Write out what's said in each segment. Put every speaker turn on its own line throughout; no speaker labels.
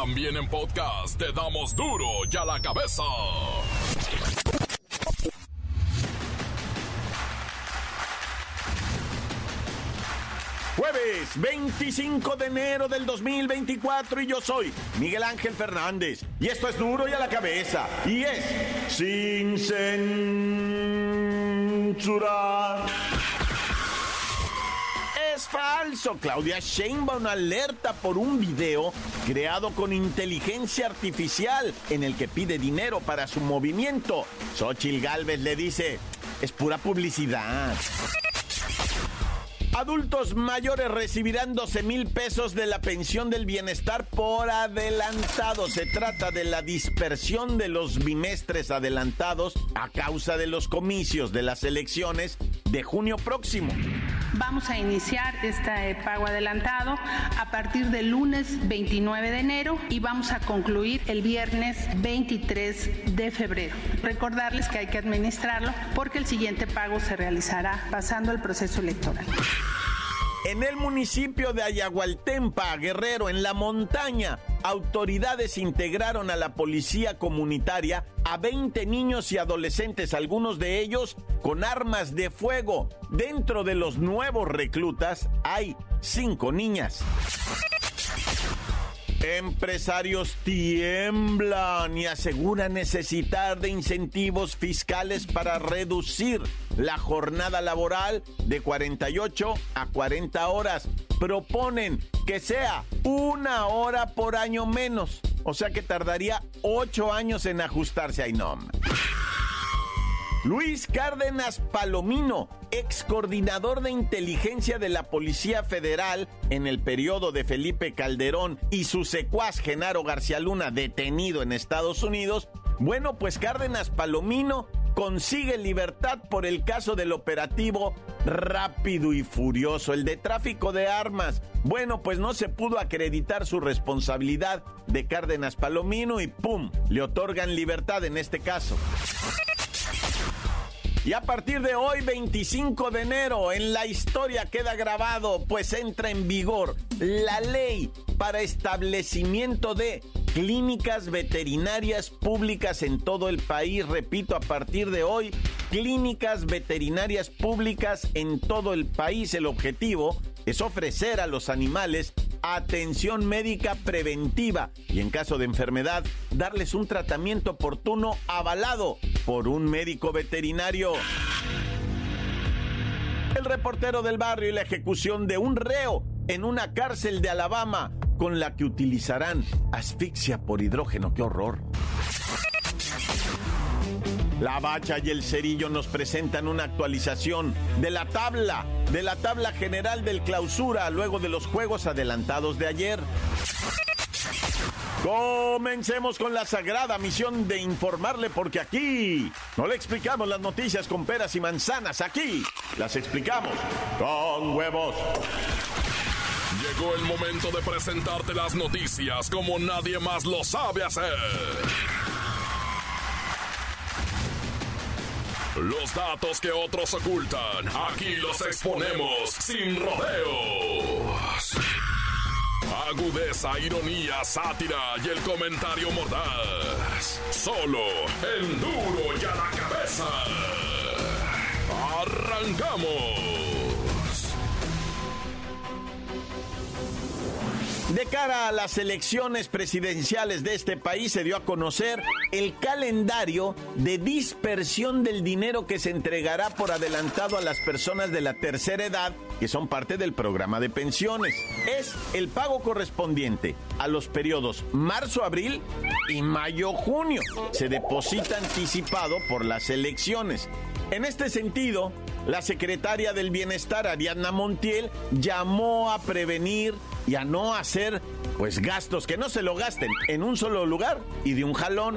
También en podcast te damos duro y a la cabeza.
Jueves 25 de enero del 2024 y yo soy Miguel Ángel Fernández. Y esto es duro y a la cabeza. Y es sin censura. Falso. Claudia Sheinbaum alerta por un video creado con inteligencia artificial en el que pide dinero para su movimiento. Xochil Gálvez le dice, es pura publicidad. Adultos mayores recibirán 12 mil pesos de la pensión del bienestar por adelantado. Se trata de la dispersión de los bimestres adelantados a causa de los comicios de las elecciones de junio próximo.
Vamos a iniciar este pago adelantado a partir del lunes 29 de enero y vamos a concluir el viernes 23 de febrero. Recordarles que hay que administrarlo porque el siguiente pago se realizará pasando el proceso electoral.
En el municipio de Ayagualtempa, Guerrero, en la montaña, autoridades integraron a la policía comunitaria a 20 niños y adolescentes, algunos de ellos con armas de fuego. Dentro de los nuevos reclutas hay cinco niñas. Empresarios tiemblan y aseguran necesitar de incentivos fiscales para reducir la jornada laboral de 48 a 40 horas. Proponen que sea una hora por año menos. O sea que tardaría ocho años en ajustarse. a INOM. Luis Cárdenas Palomino, ex coordinador de inteligencia de la Policía Federal en el periodo de Felipe Calderón y su secuaz Genaro García Luna detenido en Estados Unidos, bueno, pues Cárdenas Palomino consigue libertad por el caso del operativo rápido y furioso, el de tráfico de armas. Bueno, pues no se pudo acreditar su responsabilidad de Cárdenas Palomino y ¡pum! Le otorgan libertad en este caso. Y a partir de hoy, 25 de enero, en la historia queda grabado, pues entra en vigor la ley para establecimiento de clínicas veterinarias públicas en todo el país. Repito, a partir de hoy, clínicas veterinarias públicas en todo el país. El objetivo es ofrecer a los animales atención médica preventiva y en caso de enfermedad darles un tratamiento oportuno avalado por un médico veterinario. El reportero del barrio y la ejecución de un reo en una cárcel de Alabama con la que utilizarán asfixia por hidrógeno. ¡Qué horror! La Bacha y el Cerillo nos presentan una actualización de la tabla, de la tabla general del clausura luego de los juegos adelantados de ayer. Comencemos con la sagrada misión de informarle porque aquí no le explicamos las noticias con peras y manzanas, aquí las explicamos con huevos.
Llegó el momento de presentarte las noticias como nadie más lo sabe hacer. Los datos que otros ocultan, aquí los exponemos sin rodeos. Agudeza, ironía, sátira y el comentario mordaz. Solo el duro y a la cabeza. ¡Arrancamos!
De cara a las elecciones presidenciales de este país se dio a conocer el calendario de dispersión del dinero que se entregará por adelantado a las personas de la tercera edad que son parte del programa de pensiones. Es el pago correspondiente a los periodos marzo-abril y mayo-junio. Se deposita anticipado por las elecciones. En este sentido, la secretaria del Bienestar, Ariadna Montiel, llamó a prevenir y a no hacer pues gastos que no se lo gasten en un solo lugar y de un jalón.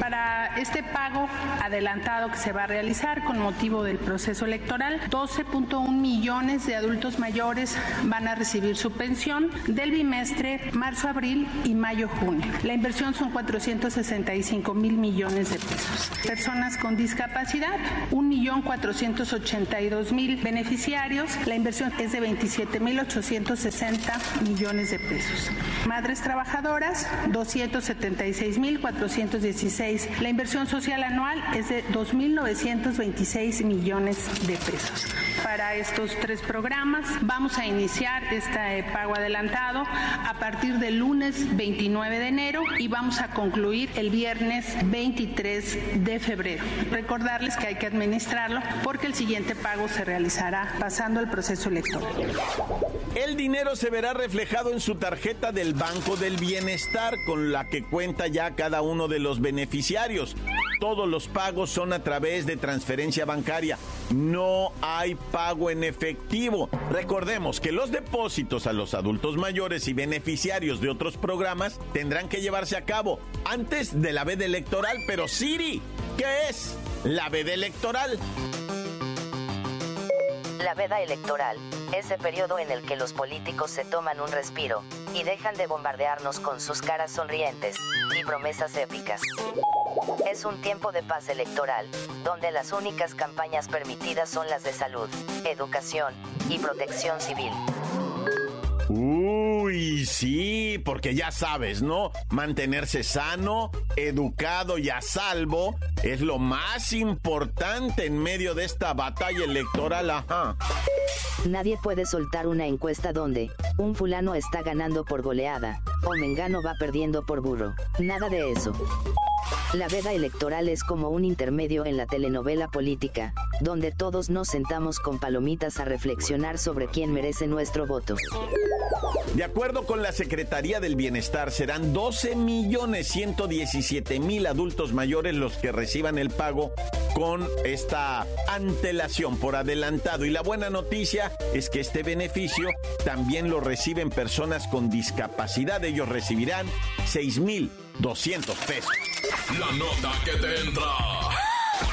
Para este pago adelantado que se va a realizar con motivo del proceso electoral, 12.1 millones de adultos mayores van a recibir su pensión del bimestre marzo-abril y mayo-junio. La inversión son 465 mil millones de pesos. Personas con discapacidad, 1.482.000 beneficiarios. La inversión es de 27.860 millones de pesos. Madres trabajadoras, 276.416. La inversión social anual es de 2.926 millones de pesos. Para estos tres programas vamos a iniciar este pago adelantado a partir del lunes 29 de enero y vamos a concluir el viernes 23 de febrero. Recordarles que hay que administrarlo porque el siguiente pago se realizará pasando el proceso electoral.
El dinero se verá reflejado en su tarjeta del Banco del Bienestar con la que cuenta ya cada uno de los beneficiarios. Todos los pagos son a través de transferencia bancaria. No hay pago en efectivo. Recordemos que los depósitos a los adultos mayores y beneficiarios de otros programas tendrán que llevarse a cabo antes de la veda electoral. Pero Siri, ¿qué es la veda electoral?
La veda electoral, ese periodo en el que los políticos se toman un respiro y dejan de bombardearnos con sus caras sonrientes y promesas épicas. Es un tiempo de paz electoral, donde las únicas campañas permitidas son las de salud, educación y protección civil.
Uy, sí, porque ya sabes, ¿no? Mantenerse sano, educado y a salvo es lo más importante en medio de esta batalla electoral, ajá.
Nadie puede soltar una encuesta donde un fulano está ganando por goleada o Mengano va perdiendo por burro. Nada de eso. La veda electoral es como un intermedio en la telenovela política, donde todos nos sentamos con palomitas a reflexionar sobre quién merece nuestro voto.
De acuerdo con la Secretaría del Bienestar, serán 12 millones 117 mil adultos mayores los que reciban el pago con esta antelación por adelantado. Y la buena noticia es que este beneficio también lo reciben personas con discapacidad. Ellos recibirán 6 mil 200 pesos.
La nota que te entra.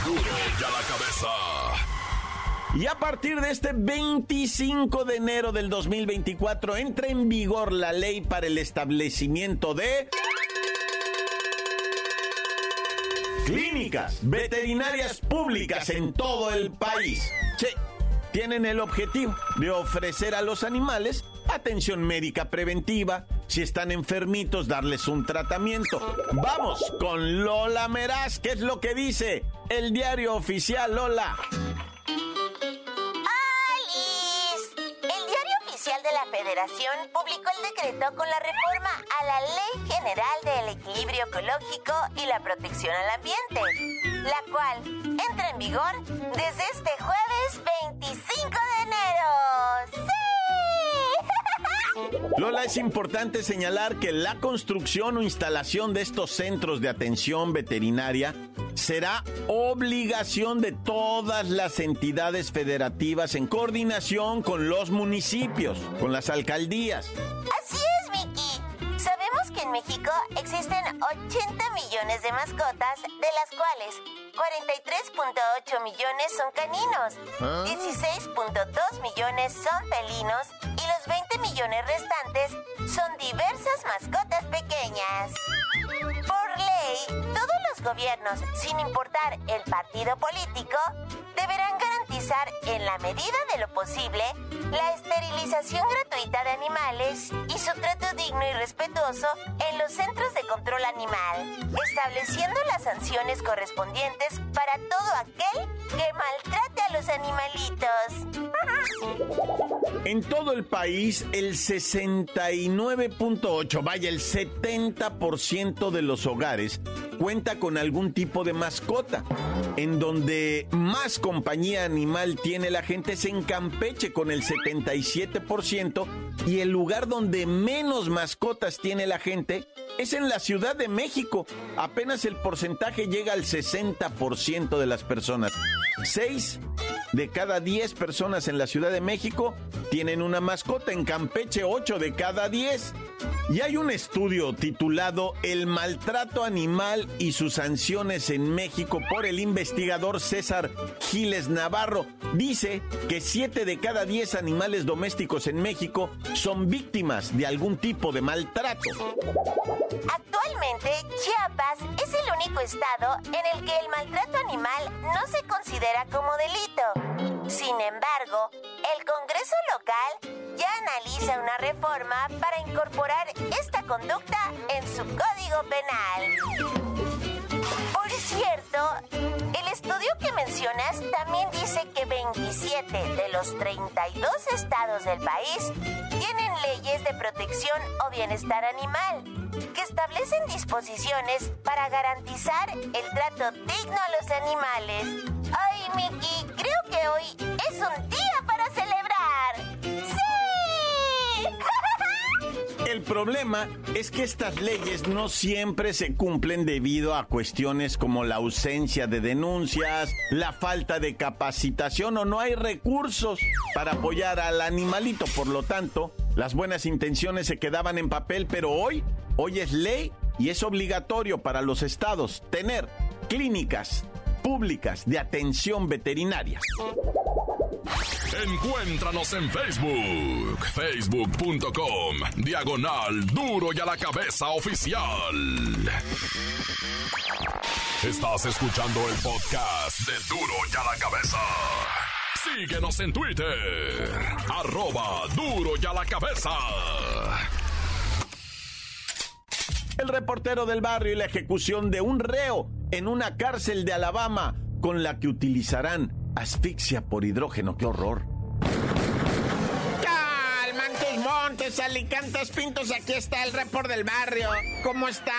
Duro ya la cabeza.
Y a partir de este 25 de enero del 2024 entra en vigor la ley para el establecimiento de clínicas veterinarias públicas en todo el país. Sí, tienen el objetivo de ofrecer a los animales atención médica preventiva, si están enfermitos, darles un tratamiento. Vamos con Lola Meraz, ¿qué es lo que dice el diario oficial Lola?
Federación publicó el decreto con la reforma a la Ley General del Equilibrio Ecológico y la Protección al Ambiente, la cual entra en vigor desde este jueves 25 de enero.
Lola, es importante señalar que la construcción o instalación de estos centros de atención veterinaria será obligación de todas las entidades federativas en coordinación con los municipios, con las alcaldías.
Así es, Vicky. Sabemos que en México existen 80 millones de mascotas, de las cuales 43.8 millones son caninos, 16.2 millones son felinos y los 20 millones restantes son diversas mascotas pequeñas. Por ley, todos los gobiernos, sin importar el partido político, deberán garantizar en la medida de lo posible la esterilización gratuita de animales y su trato digno y respetuoso en los centros de control animal, estableciendo las sanciones correspondientes para todo aquel que maltrate a los animalitos.
En todo el país, el 69.8, vaya, el 70% de los hogares cuenta con algún tipo de mascota. En donde más compañía animal tiene la gente es en Campeche con el 77% y el lugar donde menos tiene la gente es en la Ciudad de México. Apenas el porcentaje llega al 60% de las personas. 6 de cada 10 personas en la Ciudad de México tienen una mascota. En Campeche, 8 de cada 10.
Y hay un estudio titulado El maltrato animal y sus sanciones en México por el investigador César Giles Navarro. Dice que 7 de cada 10 animales domésticos en México son víctimas de algún tipo de maltrato.
Actualmente, Chiapas es el único estado en el que el maltrato animal no se considera como delito. Sin embargo, el Congreso local ya analiza una reforma para incorporar esta conducta en su código penal. Por cierto, el estudio que mencionas también dice que 27 de los 32 estados del país tienen leyes de protección o bienestar animal que establecen disposiciones para garantizar el trato digno a los animales. Ay, Miki, creo que hoy es un día para celebrar. ¡Sí!
El problema es que estas leyes no siempre se cumplen debido a cuestiones como la ausencia de denuncias, la falta de capacitación o no hay recursos para apoyar al animalito. Por lo tanto, las buenas intenciones se quedaban en papel, pero hoy, hoy es ley y es obligatorio para los estados tener clínicas públicas de atención veterinaria.
Encuéntranos en Facebook, facebook.com, diagonal duro y a la cabeza oficial. Estás escuchando el podcast de duro y a la cabeza. Síguenos en Twitter, arroba duro y a la cabeza.
El reportero del barrio y la ejecución de un reo en una cárcel de Alabama con la que utilizarán asfixia por hidrógeno. ¡Qué horror!
Montes, Alicantes, Pintos, aquí está el report del barrio. ¿Cómo está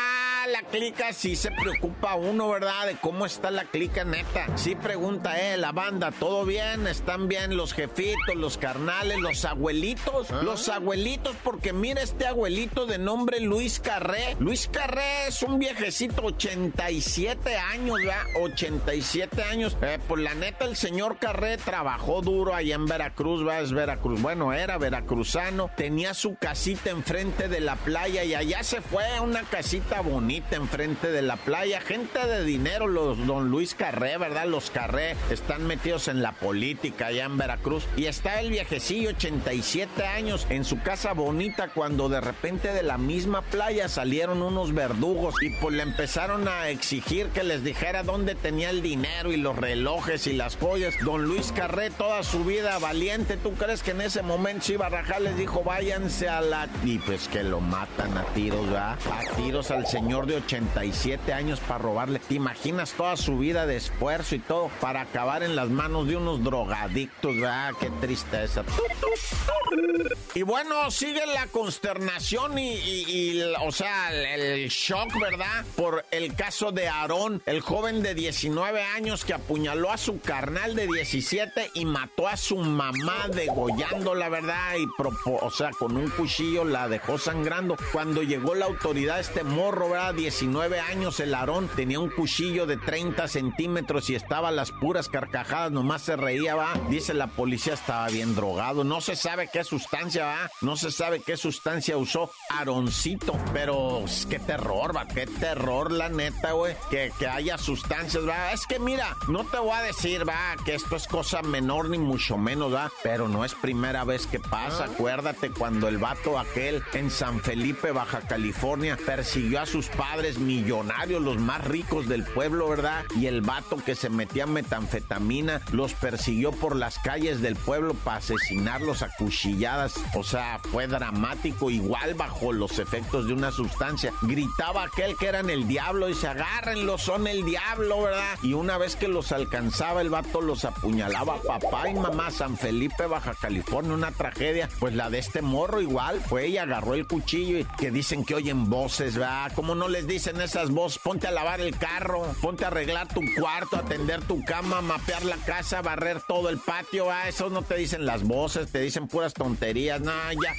la clica? Si se preocupa uno, ¿verdad? De cómo está la clica neta. Sí pregunta, eh, la banda, ¿todo bien? ¿Están bien los jefitos, los carnales, los abuelitos? Los abuelitos, porque mira este abuelito de nombre Luis Carré. Luis Carré es un viejecito, 87 años, ¿verdad? 87 años. Eh, pues la neta, el señor Carré trabajó duro allá en Veracruz, ¿verdad? Es Veracruz. Bueno, era veracruzano. Tenía su casita enfrente de la playa y allá se fue a una casita bonita enfrente de la playa. Gente de dinero, los don Luis Carré, ¿verdad? Los Carré están metidos en la política allá en Veracruz. Y está el viejecillo, 87 años, en su casa bonita cuando de repente de la misma playa salieron unos verdugos y pues le empezaron a exigir que les dijera dónde tenía el dinero y los relojes y las joyas. Don Luis Carré, toda su vida valiente, ¿tú crees que en ese momento iba a? Les dijo, váyanse a la... Y pues que lo matan a tiros, ¿verdad? A tiros al señor de 87 años para robarle. ¿Te imaginas toda su vida de esfuerzo y todo para acabar en las manos de unos drogadictos, ¿verdad? Qué tristeza. Y bueno, sigue la consternación y, o sea, el, shock, ¿verdad? Por el caso de Aarón, el joven de 19 años que apuñaló a su carnal de 17 y mató a su mamá degollándola, ¿verdad? Y, o sea, con un cuchillo la dejó sangrando. Cuando llegó la autoridad, este morro, ¿verdad? 19 años, el Aarón tenía un cuchillo de 30 centímetros y estaba las puras carcajadas, nomás se reía, va. Dice la policía estaba bien drogado. No se sabe qué sustancia, va. No se sabe qué sustancia usó Aaroncito. Pero qué terror, va. Qué terror, la neta, güey. Que, que haya sustancias, va. Es que mira, no te voy a decir, va, que esto es cosa menor ni mucho menos, va. Pero no es primera vez que pasa. Acuérdate cuando el vato aquel en San Felipe, Baja California, persiguió a sus padres millonarios, los más ricos del pueblo, ¿verdad? Y el vato que se metía metanfetamina los persiguió por las calles del pueblo para asesinarlos a cuchilladas. O sea, fue dramático, igual bajo los efectos de una sustancia. Gritaba aquel que eran el diablo y se agárrenlos, son el diablo, ¿verdad? Y una vez que los alcanzaba, el vato los apuñalaba. Papá y mamá, San Felipe, Baja California, una tragedia. Pues la de este morro igual fue y agarró el cuchillo y que dicen que oyen voces, ¿verdad? ¿Cómo no les dicen esas voces? Ponte a lavar el carro, ponte a arreglar tu cuarto, atender tu cama, mapear la casa, barrer todo el patio, ¿verdad? Eso no te dicen las voces, te dicen puras tonterías, no, ya.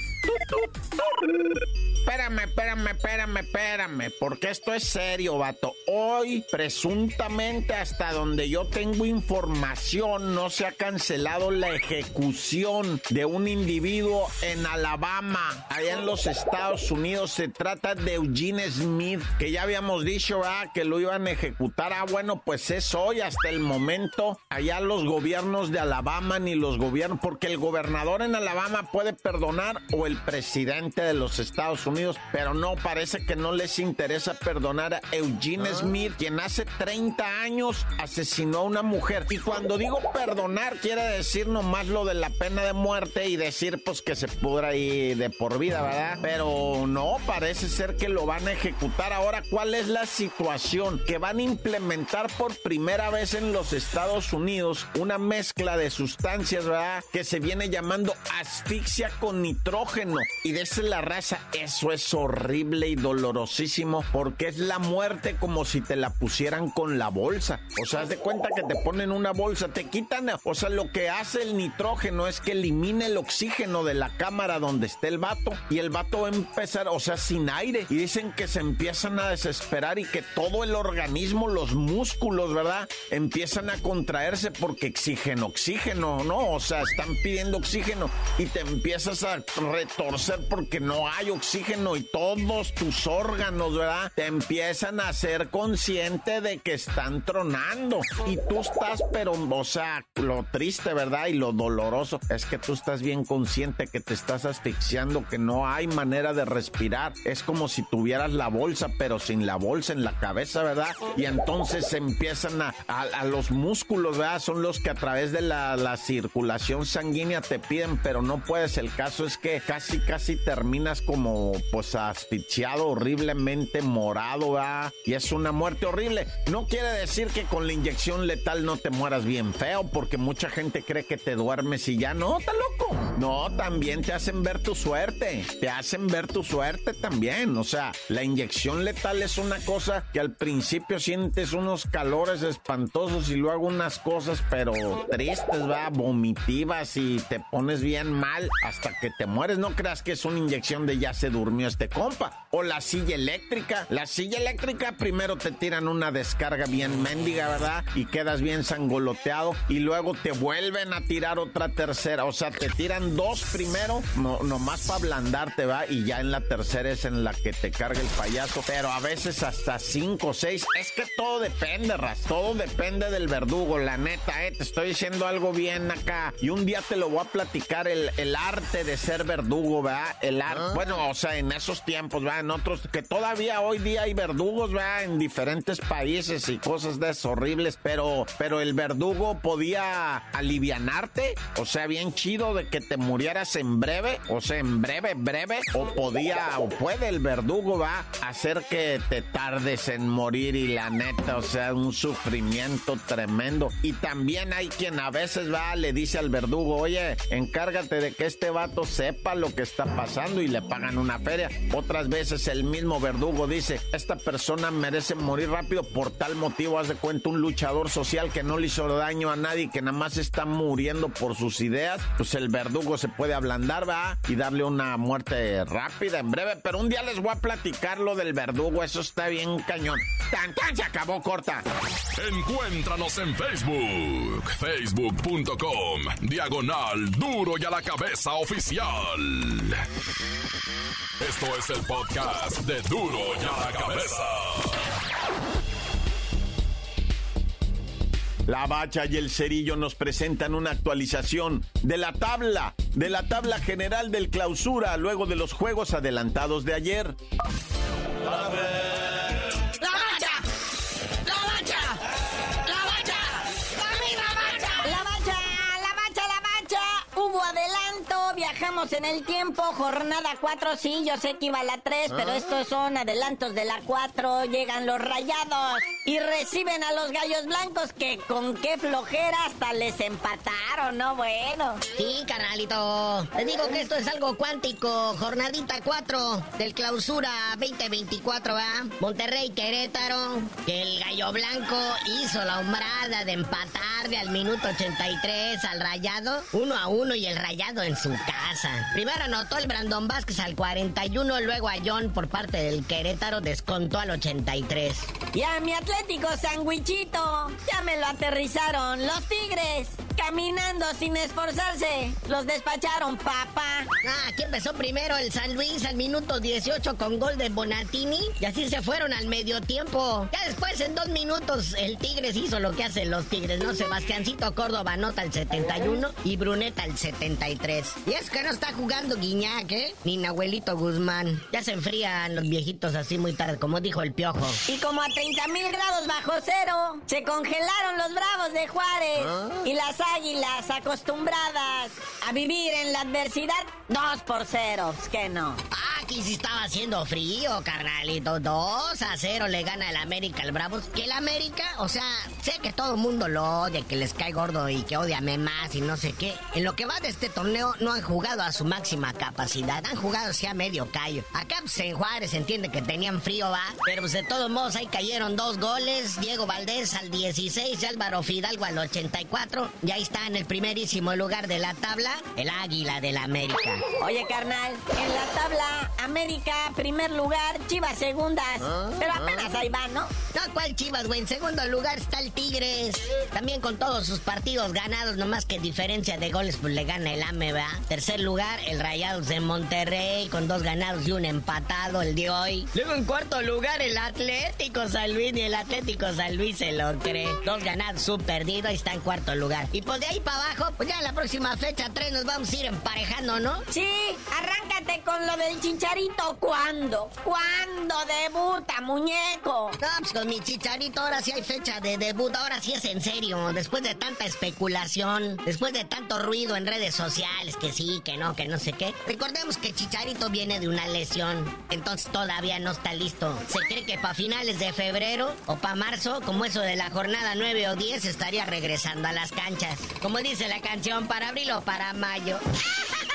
Espérame, espérame, espérame, espérame, porque esto es serio, vato. Hoy, presuntamente, hasta donde yo tengo información, no se ha cancelado la ejecución de un individuo en Alabama, allá en los Estados Unidos. Se trata de Eugene Smith, que ya habíamos dicho, ah, que lo iban a ejecutar. Ah, bueno, pues es hoy, hasta el momento. Allá los gobiernos de Alabama ni los gobiernos, porque el gobernador en Alabama puede perdonar o el presidente de los Estados Unidos pero no, parece que no les interesa perdonar a Eugene ah. Smith, quien hace 30 años asesinó a una mujer. Y cuando digo perdonar, quiere decir nomás lo de la pena de muerte y decir pues que se pudra ahí de por vida, ¿verdad? Pero no, parece ser que lo van a ejecutar. Ahora, ¿cuál es la situación? Que van a implementar por primera vez en los Estados Unidos una mezcla de sustancias, ¿verdad? Que se viene llamando asfixia con nitrógeno. Y de la raza, eso es horrible y dolorosísimo porque es la muerte como si te la pusieran con la bolsa. O sea, haz de cuenta que te ponen una bolsa, te quitan, o sea, lo que hace el nitrógeno es que elimina el oxígeno de la cámara donde esté el vato y el vato va a empezar, o sea, sin aire. Y dicen que se empiezan a desesperar y que todo el organismo, los músculos, ¿verdad? Empiezan a contraerse porque exigen oxígeno, ¿no? O sea, están pidiendo oxígeno y te empiezas a retorcer porque no hay oxígeno y todos tus órganos, ¿verdad? Te empiezan a ser consciente de que están tronando. Y tú estás, pero, o sea, lo triste, ¿verdad? Y lo doloroso es que tú estás bien consciente que te estás asfixiando, que no hay manera de respirar. Es como si tuvieras la bolsa, pero sin la bolsa en la cabeza, ¿verdad? Y entonces empiezan a, a, los músculos, ¿verdad? Son los que a través de la, la circulación sanguínea te piden, pero no puedes. El caso es que casi, casi terminas como pues asfixiado horriblemente, morado, ¿verdad? Y es una muerte horrible. No quiere decir que con la inyección letal no te mueras bien feo, porque mucha gente cree que te duermes y ya no, está loco. No, también te hacen ver tu suerte, te hacen ver tu suerte también. O sea, la inyección letal es una cosa que al principio sientes unos calores espantosos y luego unas cosas, pero tristes, va, vomitivas y te pones bien mal hasta que te mueres. No creas que es una inyección de ya se durmió este compa. O la silla eléctrica. La silla eléctrica primero te tiran una descarga bien mendiga, ¿verdad? Y quedas bien sangoloteado. Y luego te vuelven a tirar otra tercera. O sea, te tiran dos primero, no, nomás para ablandarte, ¿va? Y ya en la tercera es en la que te carga el payaso. Pero a veces hasta cinco o seis. Es que todo depende, Ras. Todo depende del verdugo, la neta, ¿eh? Te estoy diciendo algo bien acá. Y un día te lo voy a platicar el, el arte de ser verdugo, ¿verdad? El arte. Ah. Bueno, o sea, en esos tiempos, ¿verdad? En otros, que todavía hoy día hay verdugos, ¿verdad? En diferentes países y cosas de horribles, pero, pero el verdugo podía alivianarte, o sea, bien chido de que te murieras en breve, o sea, en breve, breve, o podía, o puede el verdugo, va, hacer que te tardes en morir y la neta, o sea, un sufrimiento tremendo. Y también hay quien a veces va, le dice al verdugo, oye, encárgate de que este vato sepa lo que está pasando y le pagan una fe otras veces el mismo verdugo dice, esta persona merece morir rápido por tal motivo. Haz de cuenta un luchador social que no le hizo daño a nadie, que nada más está muriendo por sus ideas. Pues el verdugo se puede ablandar, va, y darle una muerte rápida, en breve. Pero un día les voy a platicar lo del verdugo, eso está bien cañón. ¡Tan, tan! Se acabó corta.
Encuéntranos en Facebook, facebook.com, diagonal duro y a la cabeza oficial. Esto es el podcast de Duro y a la Cabeza.
La Bacha y el Cerillo nos presentan una actualización de la tabla, de la tabla general del clausura luego de los juegos adelantados de ayer.
En el tiempo, jornada 4, sí, yo sé que iba a la 3, pero ah. estos son adelantos de la 4, llegan los rayados y reciben a los gallos blancos que con qué flojera hasta les empataron, ¿no? Bueno.
Sí, carnalito, te digo que esto es algo cuántico, jornadita 4 del clausura 2024, ¿va? Monterrey Querétaro, que el gallo blanco hizo la hombrada de empatarle al minuto 83 al rayado, uno a uno y el rayado en su casa Primero anotó el Brandon Vázquez al 41, luego a John por parte del Querétaro descontó al 83.
Y a mi Atlético Sandwichito, ya me lo aterrizaron los Tigres. Caminando sin esforzarse, los despacharon, papá.
Ah, aquí empezó primero el San Luis al minuto 18 con gol de Bonatini y así se fueron al medio tiempo. Ya después, en dos minutos, el Tigres hizo lo que hacen los Tigres, ¿no? Sebastiancito Córdoba anota el 71 y Bruneta el 73. Y es que no está jugando Guiñac, ¿eh? Ni Nahuelito Guzmán. Ya se enfrían los viejitos así muy tarde, como dijo el piojo.
Y como a 30 mil grados bajo cero, se congelaron los bravos de Juárez. Y las águilas acostumbradas a vivir en la adversidad, 2 por 0, que no.
Aquí sí estaba haciendo frío, carnalito. 2 a 0 le gana el América al Bravos. Que el América, o sea, sé que todo el mundo lo odia, que les cae gordo y que odiame más y no sé qué. En lo que va de este torneo no han jugado a su máxima capacidad, han jugado así a medio callo. Acá pues, en Juárez entiende que tenían frío, va. Pero pues de todos modos ahí cayeron dos goles. Diego Valdés al 16 y Álvaro Fidalgo al 84. Y ahí está en el primerísimo lugar de la tabla, el Águila del América.
Oye, carnal, en la tabla, América, primer lugar, Chivas segundas. Pero apenas ahí va, ¿no?
No, ¿cuál Chivas, güey? En segundo lugar está el Tigres. También con todos sus partidos ganados, nomás que diferencia de goles, pues le gana el AME, ¿verdad? Tercer lugar, el Rayados de Monterrey, con dos ganados y un empatado el de hoy. Luego en cuarto lugar, el Atlético San Luis, y el Atlético San Luis se lo cree. Dos ganados, un perdido, ahí está en cuarto lugar. Y pues de ahí para abajo, pues ya en la próxima fecha 3 nos vamos a ir emparejando, ¿no?
Sí, arráncate con lo del chicharito. ¿Cuándo? ¿Cuándo debuta, muñeco?
No, pues con mi chicharito ahora sí hay fecha de debut, ahora sí es en serio. Después de tanta especulación, después de tanto ruido en redes sociales, que sí, que no, que no sé qué. Recordemos que Chicharito viene de una lesión, entonces todavía no está listo. Se cree que para finales de febrero o para marzo, como eso de la jornada 9 o 10, estaría regresando a las canchas. Como dice la canción, para abril o para mayo.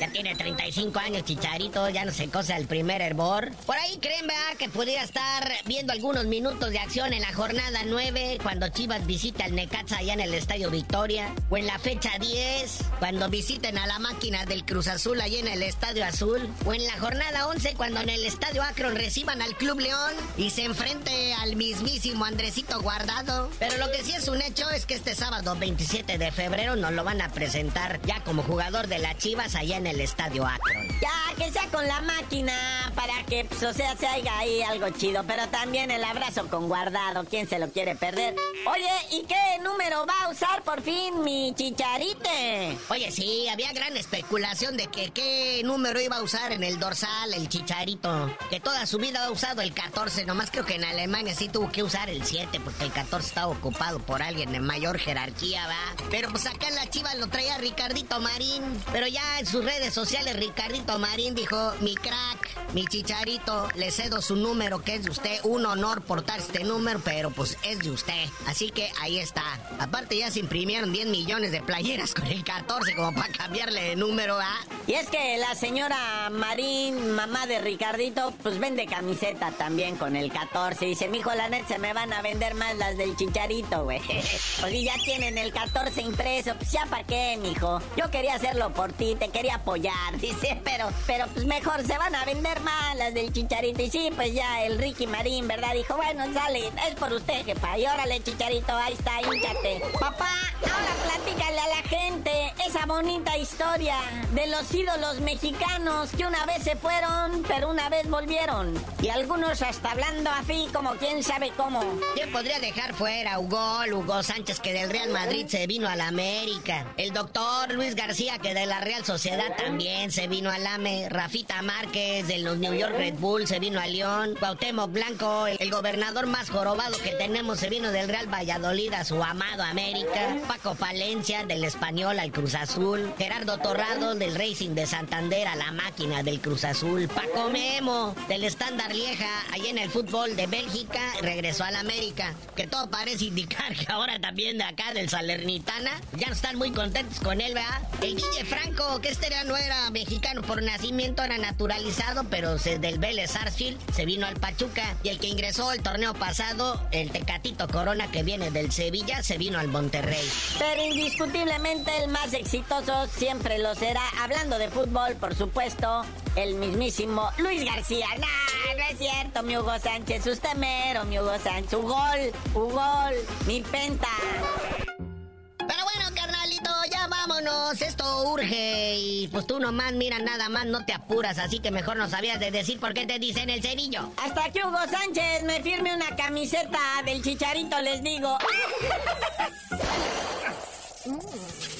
Ya tiene 35 años Chicharito, ya no se cosa el primer hervor. Por ahí creen, ¿verdad? Que pudiera estar viendo algunos minutos de acción en la jornada 9, cuando Chivas visita al Necaxa allá en el Estadio Victoria. O en la fecha 10, cuando visiten a la máquina del Cruz Azul allá en el Estadio Azul. O en la jornada 11, cuando en el Estadio Akron reciban al Club León y se enfrente al mismísimo Andresito Guardado. Pero lo que sí es un hecho es que este sábado 27 de febrero nos lo van a presentar ya como jugador de las Chivas allá en el Estadio Akron.
Ya, que sea con la máquina para que, pues, o sea, se haga ahí algo chido. Pero también el abrazo con guardado. ¿Quién se lo quiere perder? Oye, ¿y qué número va a usar por fin mi chicharite?
Oye, sí, había gran especulación de que qué número iba a usar en el dorsal el chicharito. Que toda su vida ha usado el 14. Nomás creo que en Alemania sí tuvo que usar el 7 porque el 14 estaba ocupado por alguien de mayor jerarquía, va. Pero pues acá en la chiva lo traía Ricardito Marín. Pero ya en sus redes sociales, Ricardito Marín dijo: Mi crack, mi chicharito, le cedo su número que es de usted. Un honor portar este número, pero pues es de usted. Así que ahí está. Aparte, ya se imprimieron 10 millones de playeras con el 14 como para cambiarle de número, ¿ah?
Y es que la señora Marín, mamá de Ricardito, pues vende camiseta también con el 14. Dice, mijo, la net se me van a vender más las del chicharito, güey. Y ya tienen el 14 impreso, pues ya para qué, mijo. Yo quería hacerlo por ti, te quería apoyar, dice, pero, pero pues mejor se van a vender más las del chicharito. Y sí, pues ya el Ricky Marín, ¿verdad? Dijo, bueno, sale, es por usted, jefa. Y órale, chicharito, ahí está, hínchate. Papá, ahora platícale a la gente esa bonita historia de los ídolos mexicanos que una vez se fueron, pero una vez volvieron. Y algunos hasta hablando así como quién sabe cómo.
¿Quién podría dejar fuera Hugo, Hugo Sánchez que del Real Madrid se vino a la América? El doctor Luis García que de la Real Sociedad también se vino al AME. Rafita Márquez de los New York Red Bull se vino a León. Cuauhtémoc Blanco, el, gobernador más jorobado que tenemos, se vino del Real Valladolid a su amado América. Paco Palencia del Español al Cruz Azul. Gerardo Torrado del Racing de Santander a la máquina del Cruz Azul. Paco Memo del Estándar Lieja allá en el fútbol de Bélgica regresó al América. Que todo parece indicar que ahora también de acá del Salernitana ya están muy contentos con él, ¿verdad? El Guille Franco, que este era, no era mexicano por nacimiento, era naturalizado, pero se, del Vélez Sarsfield se vino al Pachuca. Y el que ingresó el torneo pasado, el Tecatito Corona, que viene del Sevilla, se vino al Monterrey.
Pero indiscutiblemente el más exitoso siempre lo será, hablando de fútbol, por supuesto, el mismísimo Luis García. No, no es cierto, mi Hugo Sánchez, usted mero, mi Hugo Sánchez. Un gol, un gol, mi penta.
Esto urge y pues tú nomás, mira, nada más no te apuras, así que mejor no sabías de decir por qué te dicen el cerillo.
Hasta que Hugo Sánchez me firme una camiseta del chicharito, les digo.